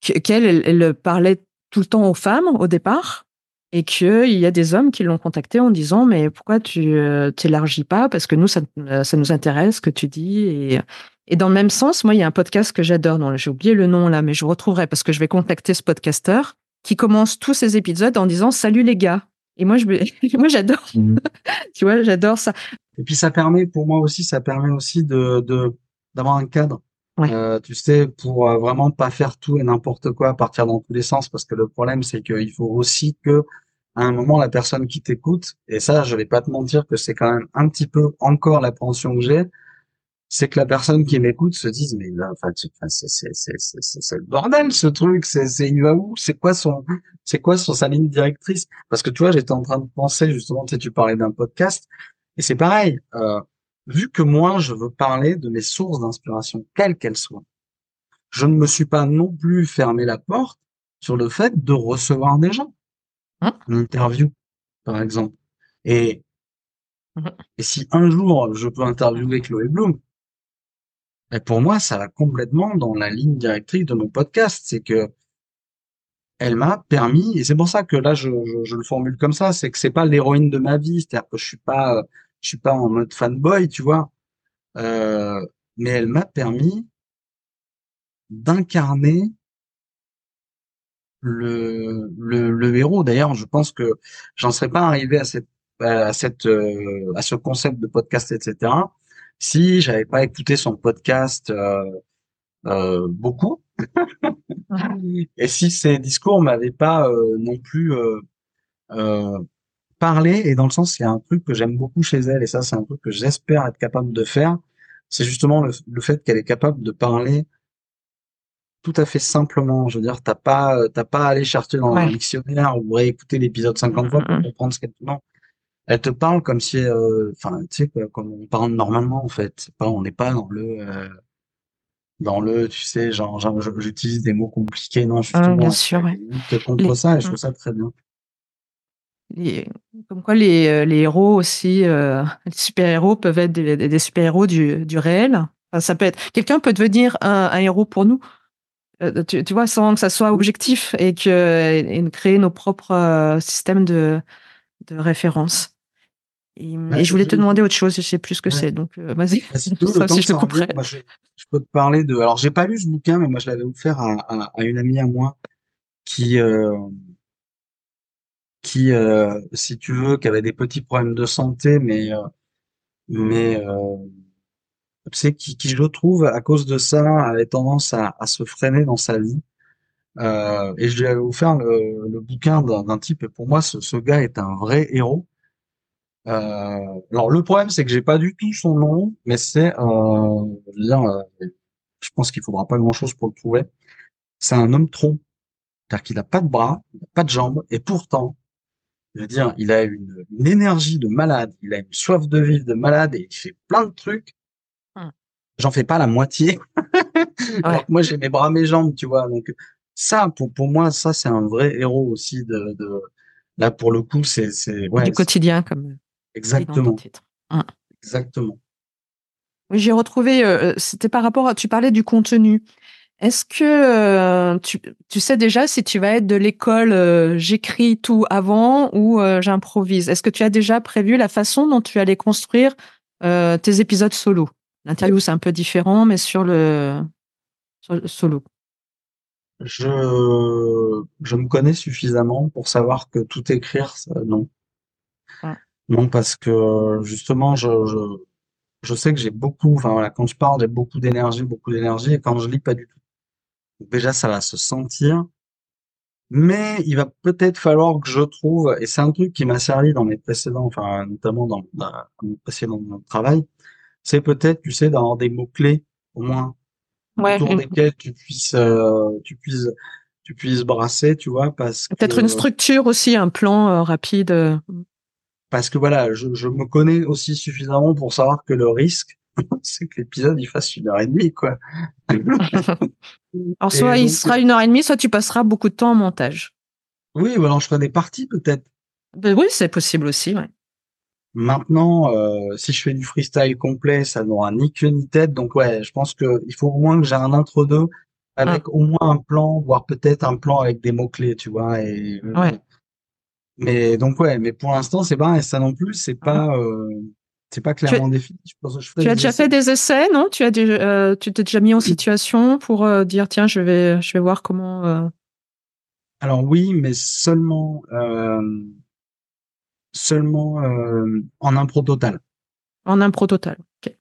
qu'elle elle, parlait tout le temps aux femmes au départ, et qu'il y a des hommes qui l'ont contacté en disant mais pourquoi tu euh, t'élargis pas? Parce que nous ça, ça nous intéresse ce que tu dis et, et dans le même sens moi il y a un podcast que j'adore j'ai oublié le nom là mais je retrouverai parce que je vais contacter ce podcasteur qui commence tous ses épisodes en disant salut les gars et moi, je, *laughs* moi, j'adore. Mhm. *laughs* tu vois, j'adore ça. Et puis, ça permet, pour moi aussi, ça permet aussi de, de d'avoir un cadre. Euh, tu sais, pour euh, vraiment pas faire tout et n'importe quoi, partir dans tous les sens, parce que le problème, c'est qu'il faut aussi que, à un moment, la personne qui t'écoute, et ça, je vais pas te mentir que c'est quand même un petit peu encore l'appréhension que j'ai, c'est que la personne qui m'écoute se dise mais enfin c'est c'est c'est c'est le bordel ce truc c'est c'est il va où? C'est quoi son c'est quoi sur sa ligne directrice? Parce que tu vois j'étais en train de penser justement tu sais, tu parlais d'un podcast et c'est pareil euh, vu que moi je veux parler de mes sources d'inspiration quelles qu'elles soient je ne me suis pas non plus fermé la porte sur le fait de recevoir des gens. Hein? Une interview par exemple. Et mmh et si un jour je peux interviewer Chloé Bloom, et pour moi, ça va complètement dans la ligne directrice de mon podcast. C'est que elle m'a permis, et c'est pour ça que là, je, je, le formule comme ça, c'est que c'est pas l'héroïne de ma vie, c'est-à-dire que je suis pas, je suis pas en mode fanboy, tu vois. Euh, mais elle m'a permis d'incarner le, le, le, héros. D'ailleurs, je pense que j'en serais pas arrivé à cette, à cette, euh, à ce concept de podcast, etc si j'avais pas écouté son podcast euh, euh, beaucoup, *laughs* et si ses discours m'avaient pas euh, non plus parlé, et dans le sens, il y a un truc que j'aime beaucoup chez elle, et ça, c'est un truc que j'espère être capable de faire, c'est justement le, fait qu'elle est capable de parler tout à fait simplement. Je veux dire, t'as pas, t'as pas à aller chercher dans un dictionnaire ou réécouter l'épisode 50 fois pour comprendre ce qu'elle non elle te parle comme si, euh, enfin, tu sais, comme on parle normalement en fait. Pas, on n'est pas dans le, euh, dans le, tu sais, genre, genre j'utilise des mots compliqués, non, justement. bien sûr, ouais. contre ça, et je trouve ça très bien. comme quoi les, euh, les héros aussi, *laughs* les super-héros peuvent être des, des super-héros du, du réel. ça peut être, quelqu'un peut devenir un, un héros pour nous. Tu, tu, vois, sans que ça soit objectif et que et créer nos propres systèmes de, de référence. Et, bah, je voulais te demander autre chose, je sais plus ce que c'est, donc euh, vas-y. Bah, *laughs* si je, je, peux te parler de. Alors j'ai pas lu ce bouquin, mais moi je l'avais offert à, à, une amie à moi qui, euh, qui, euh, si tu veux, qui avait des petits problèmes de santé, mais, mais sais, qui, qui je trouve à cause de ça avait tendance à, à se freiner dans sa vie. Et je lui avais offert le, le bouquin d'un type, et pour moi, ce, ce gars est un vrai héros euh, alors le problème c'est que j'ai pas du tout son nom, mais c'est euh, euh, je pense qu'il faudra pas grand chose pour le trouver. C'est un homme tronc, c'est-à-dire qu'il a pas de bras, il a pas de jambes, et pourtant, je veux dire, il a une, énergie de malade, il a une soif de vivre de malade et il fait plein de trucs. Hum. J'en fais pas la moitié. *laughs* moi j'ai mes bras, mes jambes, tu vois. Donc ça, pour pour moi, ça c'est un vrai héros aussi de, de là pour le coup c'est c'est ouais, du quotidien comme Exactement. Mmh. Exactement. J'ai retrouvé, euh, euh, c'était par rapport à, tu parlais du contenu. Est-ce que euh, tu, tu, sais déjà si tu vas être de l'école j'écris tout avant ou j'improvise? Est-ce que tu as déjà prévu la façon dont tu allais construire tes épisodes solo? L'interview c'est un peu différent, mais sur le, sur le solo. Je, je me connais suffisamment pour savoir que tout écrire, non. Non, parce que justement, je, je, je sais que j'ai beaucoup, enfin voilà, quand je parle, j'ai beaucoup d'énergie, beaucoup d'énergie, et quand je lis, pas du tout. déjà, ça va se sentir. Mais il va peut-être falloir que je trouve, et c'est un truc qui m'a servi dans mes précédents, enfin notamment dans, dans mon précédent travail, c'est peut-être, tu sais, d'avoir des mots clés au moins autour desquels tu puisses, euh, tu puisses, tu puisses brasser, tu vois, parce peut-être une structure aussi, un plan euh, rapide. Euh parce que voilà, je, je, me connais aussi suffisamment pour savoir que le risque, *laughs* c'est que l'épisode il fasse une heure et demie, quoi. *laughs* alors soit il sera une heure et demie, soit tu passeras beaucoup de temps en montage. Oui, ou alors je ferai des parties peut-être. Ben oui, c'est possible aussi, ouais. Maintenant, euh, si je fais du freestyle complet, ça n'aura ni queue ni tête. Donc ouais, je pense que il faut au moins que j'ai un entre-deux avec au moins un plan, voire peut-être un plan avec des mots-clés, tu vois. Et, Ouais. mais donc ouais, mais pour l'instant, c'est pas ça non plus, c'est pas euh, c'est pas clairement défini. Je pense que je ferai Tu as des déjà essais. fait des essais, non? Tu as déjà, euh, tu t'es déjà mis en situation pour euh, dire tiens, je vais, je vais voir comment. euh, Alors oui, mais seulement euh, seulement euh, en impro total. en impro total. ok.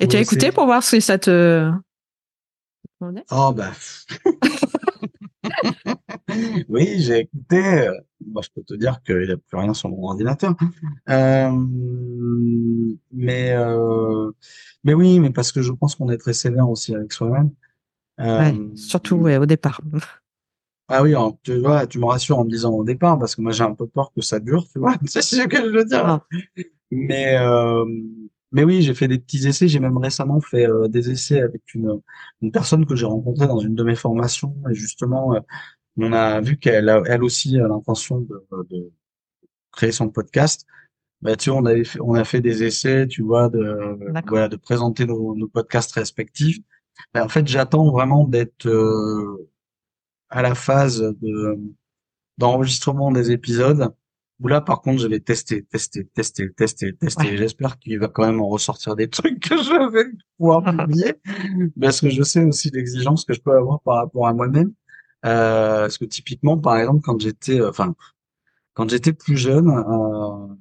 Et tu as écouté pour voir si ça te. Oh bah. *laughs* oui, j'ai écouté. euh, Moi, je peux te dire qu'il n'y a plus rien sur mon ordinateur. Euh, mais euh, mais oui, mais parce que je pense qu'on est très sévère aussi avec soi-même. Euh, Ouais, surtout ouais, au départ. Ah oui, tu vois, tu me rassures en me disant au départ, parce que moi j'ai un peu peur que ça dure, tu vois. *laughs* C'est ce que je veux dire? Ah. Mais euh, mais oui, j'ai fait des petits essais. J'ai même récemment fait euh, des essais avec une une personne que j'ai rencontrée dans une de mes formations. Et justement, euh, on a vu qu'elle a elle aussi a l'intention de, de créer son podcast. Bah tu vois, on avait fait, on a fait des essais, tu vois, de voilà, de présenter nos, nos podcasts respectifs. Bah, en fait, j'attends vraiment d'être euh, à la phase de d'enregistrement des épisodes où là par contre je vais tester tester tester tester tester Ouais. j'espère qu'il va quand même en ressortir des trucs que je vais pouvoir *laughs* publier parce que je sais aussi l'exigence que je peux avoir par rapport à moi-même euh, parce que typiquement par exemple quand j'étais euh, enfin quand j'étais plus jeune euh,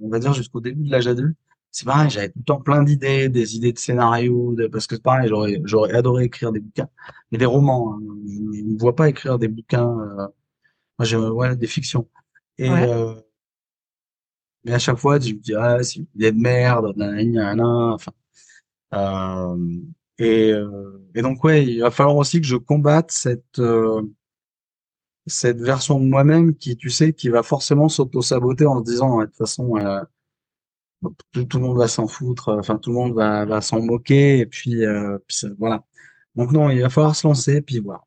on va dire jusqu'au début de l'âge adulte c'est pareil j'avais tout le temps plein d'idées des idées de scénarios de- parce que c'est pareil j'aurais j'aurais adoré écrire des bouquins mais des romans hein. je, je ne vois pas écrire des bouquins euh, moi, j'ai, ouais, des fictions. Et, Ouais. euh, mais à chaque fois, je me dis, ah, c'est une idée de merde, nanana, enfin, euh, et, euh, et donc, ouais, il va falloir aussi que je combatte cette, euh, cette version de moi-même qui, tu sais, qui va forcément s'auto-saboter en se disant, ouais, de toute façon, euh, tout, tout le monde va s'en foutre, enfin, tout le monde va, va s'en moquer, et puis, euh, puis ça- voilà. Donc, non, il va falloir se lancer, puis voilà.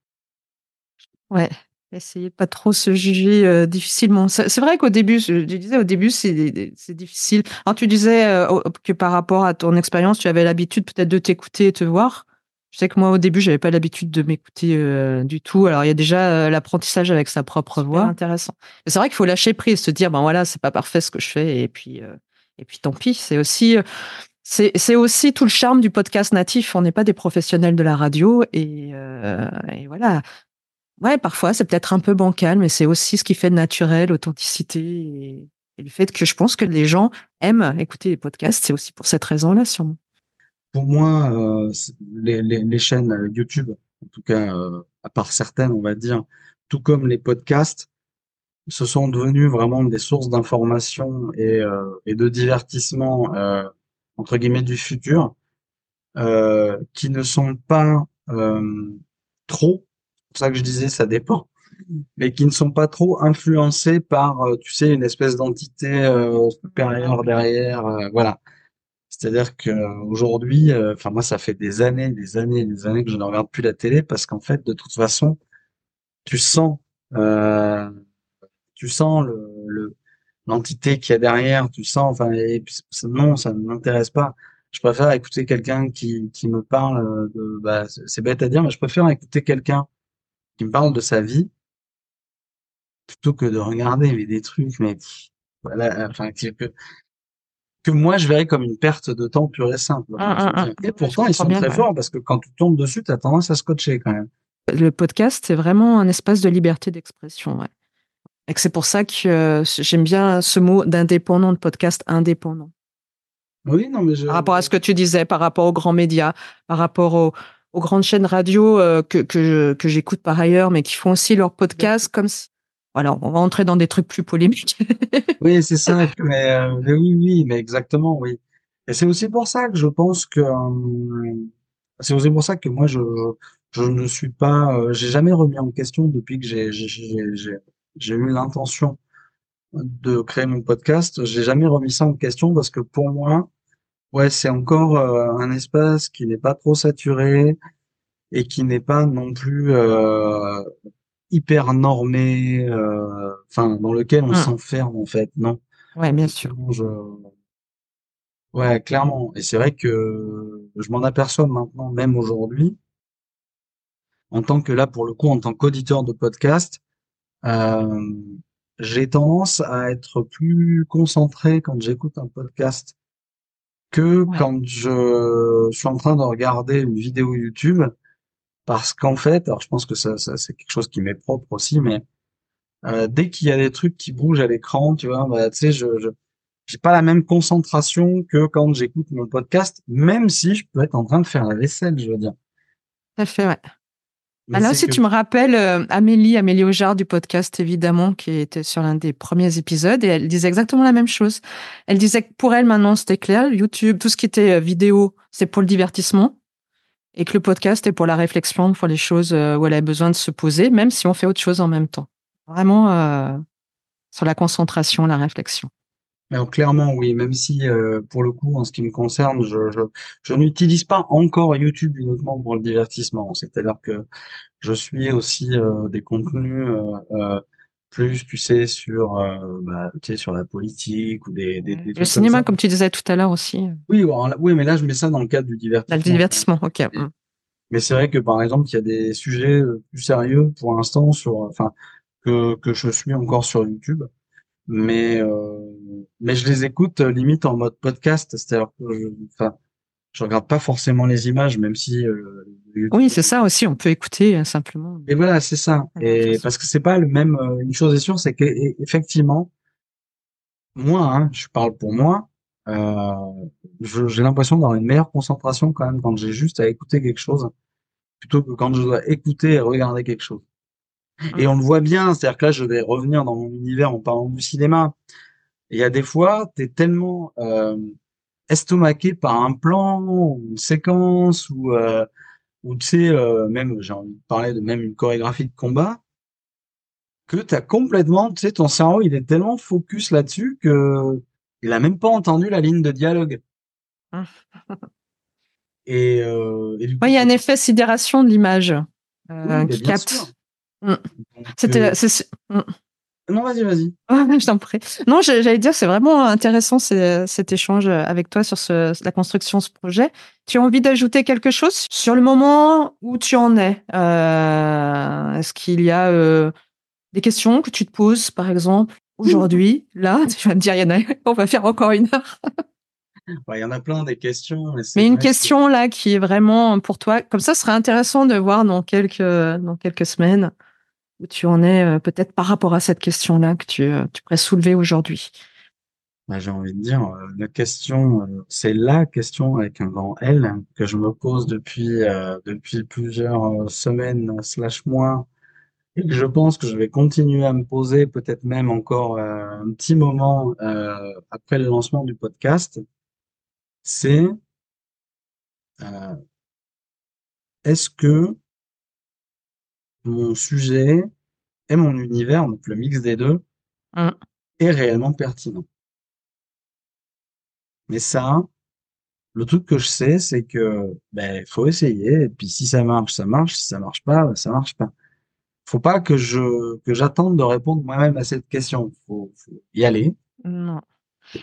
Ouais. Essayez de pas trop se juger euh, difficilement. C'est vrai qu'au début, je, disais au début, c'est c'est difficile. Alors, tu disais euh, que par rapport à ton expérience, tu avais l'habitude peut-être de t'écouter et te voir. Je sais que moi, au début, j'avais pas l'habitude de m'écouter euh, du tout. Alors, il y a déjà euh, l'apprentissage avec sa propre voix. Intéressant. C'est vrai qu'il faut lâcher prise, se dire, ben voilà, c'est pas parfait ce que je fais, et puis, euh, et puis tant pis. C'est aussi, euh, c'est aussi tout le charme du podcast natif. On n'est pas des professionnels de la radio, et, euh, voilà. Ouais, parfois, c'est peut-être un peu bancal, mais c'est aussi ce qui fait de naturel, authenticité, et, le fait que je pense que les gens aiment écouter les podcasts, c'est aussi pour cette raison-là, sûrement. pour moi, euh, les, chaînes YouTube, en tout cas, à part certaines, on va dire, tout comme les podcasts, se sont devenus vraiment des sources d'information et, euh, et de divertissement, euh, entre guillemets, du futur, euh, qui ne sont pas euh, trop, c'est pour ça que je disais ça dépend, mais qui ne sont pas trop influencés par, euh, tu sais, une espèce d'entité euh, supérieure derrière, voilà. C'est-à-dire que aujourd'hui, enfin moi, ça fait des années, des années, des années que je ne regarde plus la télé parce qu'en fait, de toute façon, tu sens, euh, tu sens le, le- l'entité qu'il y a derrière, tu sens, enfin, et non, ça ne m'intéresse pas. Je préfère écouter quelqu'un qui, qui me parle de, bah, c'est bête à dire, mais je préfère écouter quelqu'un qui me parle de sa vie plutôt que de regarder mais des trucs, mais voilà, enfin, que, que moi je verrais comme une perte de temps pure et simple. Ah, ah, ah. Et pourtant, ils sont bien, très ouais. forts parce que quand tu tombes dessus, tu as tendance à scotcher quand même. Le podcast, c'est vraiment un espace de liberté d'expression. Ouais. Et que c'est pour ça que euh, j'aime bien ce mot d'indépendant, de podcast indépendant. Oui, non, mais je. Par rapport à ce que tu disais, par rapport aux grands médias, par rapport aux, aux grandes chaînes radio euh, que, que, j'écoute par ailleurs, mais qui font aussi leur podcast comme si... Voilà, on va entrer dans des trucs plus polémiques. *laughs* Oui, c'est ça. Mais, euh, mais oui, oui, mais exactement, oui. Et c'est aussi pour ça que je pense que euh, c'est aussi pour ça que moi je je ne suis pas, euh, j'ai jamais remis en question depuis que j'ai j'ai eu l'intention de créer mon podcast. J'ai jamais remis ça en question parce que pour moi, ouais, c'est encore euh, un espace qui n'est pas trop saturé et qui n'est pas non plus euh, hyper normé, euh, enfin dans lequel on Mm. s'enferme en fait. Non, Ouais, bien sûr. Je... Ouais, clairement. Et c'est vrai que je m'en aperçois maintenant, même aujourd'hui, en tant que là, pour le coup, en tant qu'auditeur de podcast, euh, j'ai tendance à être plus concentré quand j'écoute un podcast que quand je suis en train de regarder une vidéo YouTube, parce qu'en fait, alors je pense que ça, ça c'est quelque chose qui m'est propre aussi, mais euh, dès qu'il y a des trucs qui bougent à l'écran, tu vois, bah, tu sais, je, je j'ai pas la même concentration que quand j'écoute mon podcast, même si je peux être en train de faire la vaisselle, je veux dire. Ça fait, ouais. Là aussi, tu me rappelles euh, Amélie, Amélie Ojard du podcast, évidemment, qui était sur l'un des premiers épisodes, et elle disait exactement la même chose. Elle disait que pour elle, maintenant, c'était clair, YouTube, tout ce qui était euh, vidéo, c'est pour le divertissement, et que le podcast est pour la réflexion, pour les choses euh, où elle a besoin de se poser, même si on fait autre chose en même temps. Vraiment euh, sur la concentration, la réflexion. Alors, clairement, oui, même si euh, pour le coup, en ce qui me concerne, je, je, je n'utilise pas encore YouTube uniquement pour le divertissement. C'est-à-dire que je suis aussi euh, des contenus euh, plus, tu sais, sur, bah, tu sais, sur la politique ou des, des, des le cinéma, comme, tu disais tout à l'heure aussi. Oui, oui, mais là, je mets ça dans le cadre du divertissement. Le divertissement, ok. Mm. Mais c'est vrai que par exemple, il y a des sujets plus sérieux pour l'instant sur, enfin, que que je suis encore sur YouTube mais euh, mais je les écoute euh, limite en mode podcast, c'est-à-dire que je, enfin je regarde pas forcément les images, même si. Euh, oui, c'est ça aussi. On peut écouter simplement. Et voilà, c'est ça. Et parce que c'est pas le même. Une chose est sûre, c'est que effectivement, moi, hein, je parle pour moi. Euh, j'ai l'impression d'avoir une meilleure concentration quand même quand j'ai juste à écouter quelque chose, plutôt que quand je dois écouter et regarder quelque chose. Et on le voit bien, c'est-à-dire que là, je vais revenir dans mon univers en parlant du cinéma. Il y a des fois, tu es tellement euh, estomaqué par un plan, ou une séquence, ou, euh, ou tu sais, euh, même, j'ai envie de parler de même une chorégraphie de combat, que tu as complètement, tu sais, ton cerveau, il est tellement focus là-dessus que il a même pas entendu la ligne de dialogue. *laughs* et, euh, et il y a un effet sidération de l'image euh, qui capte. Mm. C'était. Euh, mm. Non, vas-y, vas-y. je t'en prie. Non, j'allais dire, c'est vraiment intéressant cet échange avec toi sur ce, la construction de ce projet. Tu as envie d'ajouter quelque chose sur le moment où tu en es euh, Est-ce qu'il y a euh, des questions que tu te poses, par exemple, *laughs* aujourd'hui, là? *laughs* Tu vas me dire, il y en a, on va faire encore une heure. *laughs* Il y en a plein des questions. Mais, une question là qui est vraiment pour toi, comme ça, ce serait intéressant de voir dans quelques, dans quelques semaines où tu en es euh, peut-être par rapport à cette question-là que tu, euh, tu pourrais soulever aujourd'hui? Bah, J'ai envie de dire, euh, la question, c'est la question avec un grand L que je me pose depuis, depuis plusieurs semaines slash mois et que je pense que je vais continuer à me poser peut-être même encore un petit moment après le lancement du podcast. C'est est-ce que mon sujet et mon univers, donc le mix des deux, mmh. est réellement pertinent. Mais ça, le truc que je sais, c'est que ben faut essayer. Et puis si ça marche, ça marche. Si ça marche pas, ben, ça marche pas. Faut pas que je que j'attende de répondre moi-même à cette question. Faut, faut y aller. Non.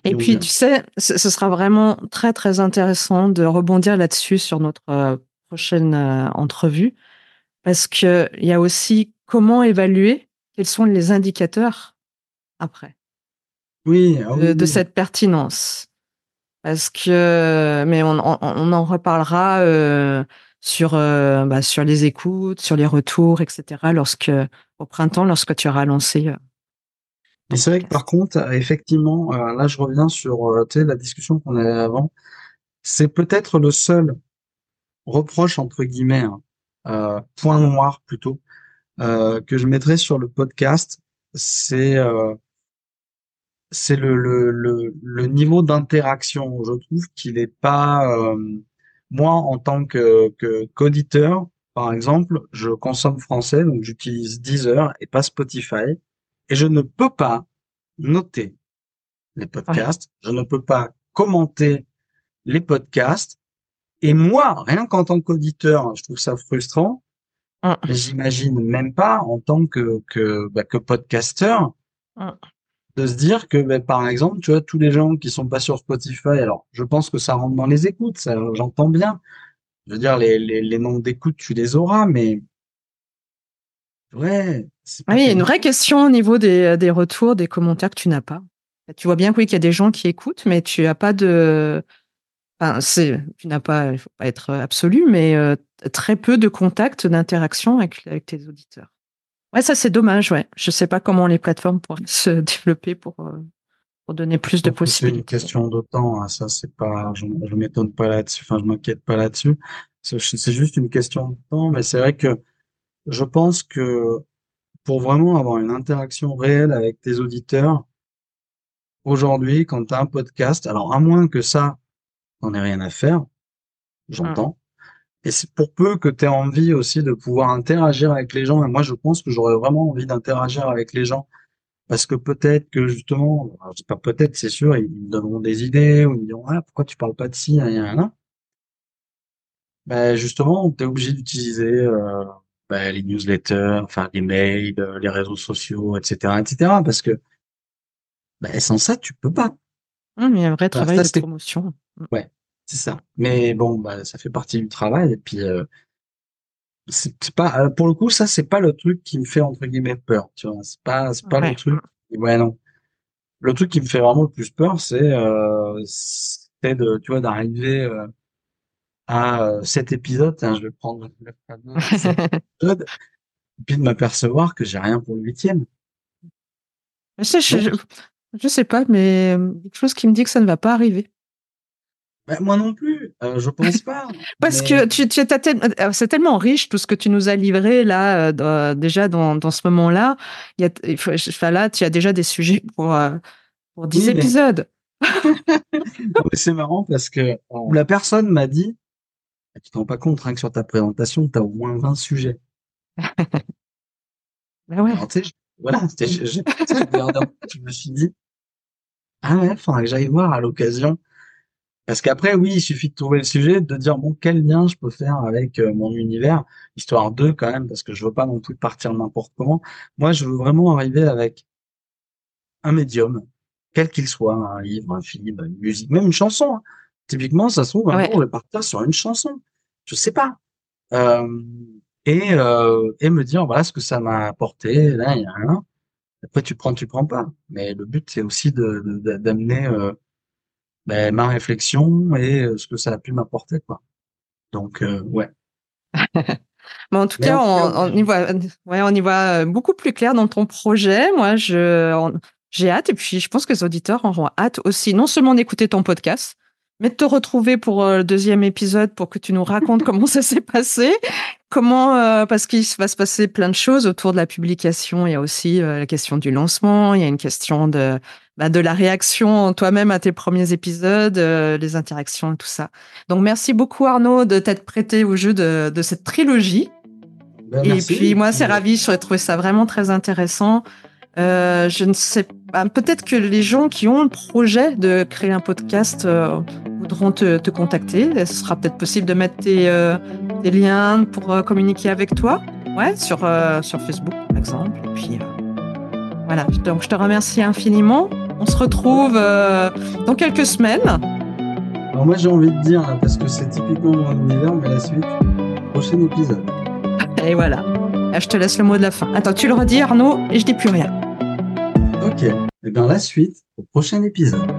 Et, puis tu sais, ce, sera vraiment très très intéressant de rebondir là-dessus sur notre euh, prochaine euh, entrevue parce qu'il y a aussi comment évaluer quels sont les indicateurs après oui, ah de, cette pertinence. Parce que, mais on, en reparlera euh, sur, euh, bah, sur les écoutes, sur les retours, etc. Lorsque, au printemps, lorsque tu auras lancé. Euh, c'est vrai que par contre, effectivement, là, je reviens sur la discussion qu'on avait avant. C'est peut-être le seul reproche entre guillemets hein, euh, point noir plutôt, euh, que je mettrai sur le podcast, c'est euh, c'est le, le, le, le, niveau d'interaction. Je trouve qu'il est pas euh, moi en tant que qu'auditeur, par exemple, je consomme français, donc j'utilise Deezer et pas Spotify, et je ne peux pas noter les podcasts, je ne peux pas commenter les podcasts, et moi, rien qu'en tant qu'auditeur, je trouve ça frustrant. Mais J'imagine même pas en tant que que, bah, que podcasteur. de se dire que, ben, par exemple, tu vois, tous les gens qui sont pas sur Spotify, alors je pense que ça rentre dans les écoutes, ça j'entends bien. Je veux dire, les, les, les noms d'écoute, tu les auras, mais ouais. Oui, il y a une vraie question au niveau des, des retours, des commentaires que tu n'as pas. Tu vois bien oui, qu'il y a des gens qui écoutent, mais tu n'as pas de. Enfin, c'est, tu n'as pas, il faut pas être absolu, mais euh, très peu de contacts, d'interaction avec, avec tes auditeurs. Ouais, ça c'est dommage, ouais. Je sais pas comment les plateformes pourraient *laughs* se développer pour, euh, pour donner plus de possibilités. C'est une question de temps, hein. ça c'est pas, je, je m'étonne pas là-dessus, enfin je m'inquiète pas là-dessus. C'est juste une question de temps, mais c'est vrai que je pense que pour vraiment avoir une interaction réelle avec tes auditeurs, aujourd'hui, quand tu as un podcast, alors à moins que ça, n'en ait rien à faire, j'entends. Et c'est pour peu que tu aies envie aussi de pouvoir interagir avec les gens. Et moi, je pense que j'aurais vraiment envie d'interagir avec les gens. Parce que peut-être que justement, c'est pas peut-être, c'est sûr, ils me donneront des idées, ou ils me diront, ah, pourquoi tu parles pas de ci, hein, Ben, justement, tu es obligé d'utiliser euh, ben, les newsletters, enfin les mails, euh, les réseaux sociaux, etc., etc. Parce que ben, sans ça, tu peux pas. Hum, il y a un vrai travail de promotion. Ouais. C'est ça. Mais bon, bah, ça fait partie du travail. Et puis, euh, c'est pas, euh, pour le coup, ça, c'est pas le truc qui me fait, entre guillemets, peur. Tu vois, c'est pas, c'est pas le truc. Ouais, non. Le truc qui me fait vraiment le plus peur, c'est, euh, c'est de, tu vois, d'arriver, euh, à cet épisode. je vais prendre le *laughs* épisode. et puis de m'apercevoir que j'ai rien pour le huitième. Je je, je sais pas, mais quelque chose qui me dit que ça ne va pas arriver. Ben, moi non plus, euh, je pense pas. *laughs* Parce que tu, tu euh, c'est tellement riche tout ce que tu nous as livré là, euh, déjà dans, dans ce moment-là. Il y a, il faut, enfin, là, tu as déjà des sujets pour, euh, pour 10 épisodes. *laughs* c'est marrant parce que la personne m'a dit, tu te rends pas compte, que sur ta présentation, tu as au moins 20 sujets. *laughs* ben ouais. Alors, je, voilà, *laughs* je, je, je me suis dit, ah ouais, faudra que j'aille voir à l'occasion parce qu'après, oui, il suffit de trouver le sujet, de dire bon, quel lien je peux faire avec euh, mon univers, histoire de quand même, parce que je veux pas non plus partir n'importe comment. Moi, je veux vraiment arriver avec un médium, quel qu'il soit, un livre, un film, une musique, même une chanson. Hein. Typiquement, ça se trouve, un jour, on va partir sur une chanson. Je sais pas. Euh, et, euh, et me dire voilà ce que ça m'a apporté. Là, il y a un. Après, tu prends, tu prends pas. Mais le but, c'est aussi de d'amener euh, ben, ma réflexion et euh, ce que ça a pu m'apporter quoi. Donc ouais. *laughs* Mais en tout cas, on, y voit, ouais, on y voit beaucoup plus clair dans ton projet. Moi, je, j'ai hâte et puis je pense que les auditeurs auront hâte aussi, non seulement d'écouter ton podcast, mais de te retrouver pour le deuxième épisode pour que tu nous racontes *laughs* comment ça s'est passé, comment, parce qu'il va se passer plein de choses autour de la publication. Il y a aussi la question du lancement, il y a une question de bah, de la réaction toi-même à tes premiers épisodes, euh, les interactions et tout ça. Donc merci beaucoup Arnaud de t'être prêté au jeu de, de cette trilogie. Ben, et puis moi c'est ravi, j'aurais trouvé ça vraiment très intéressant. Euh, je ne sais pas, peut-être que les gens qui ont le projet de créer un podcast euh, voudront te, te, contacter. Ce sera peut-être possible de mettre tes, euh, tes liens pour communiquer avec toi, ouais, sur, sur Facebook par exemple. Et puis voilà, donc je te remercie infiniment. On se retrouve euh, dans quelques semaines. Alors moi j'ai envie de dire, hein, parce que c'est typiquement mon univers, mais la suite, prochain épisode. Et voilà. je te laisse le mot de la fin. Attends, tu le redis Arnaud et je dis plus rien. Ok. Et eh bien la suite au prochain épisode.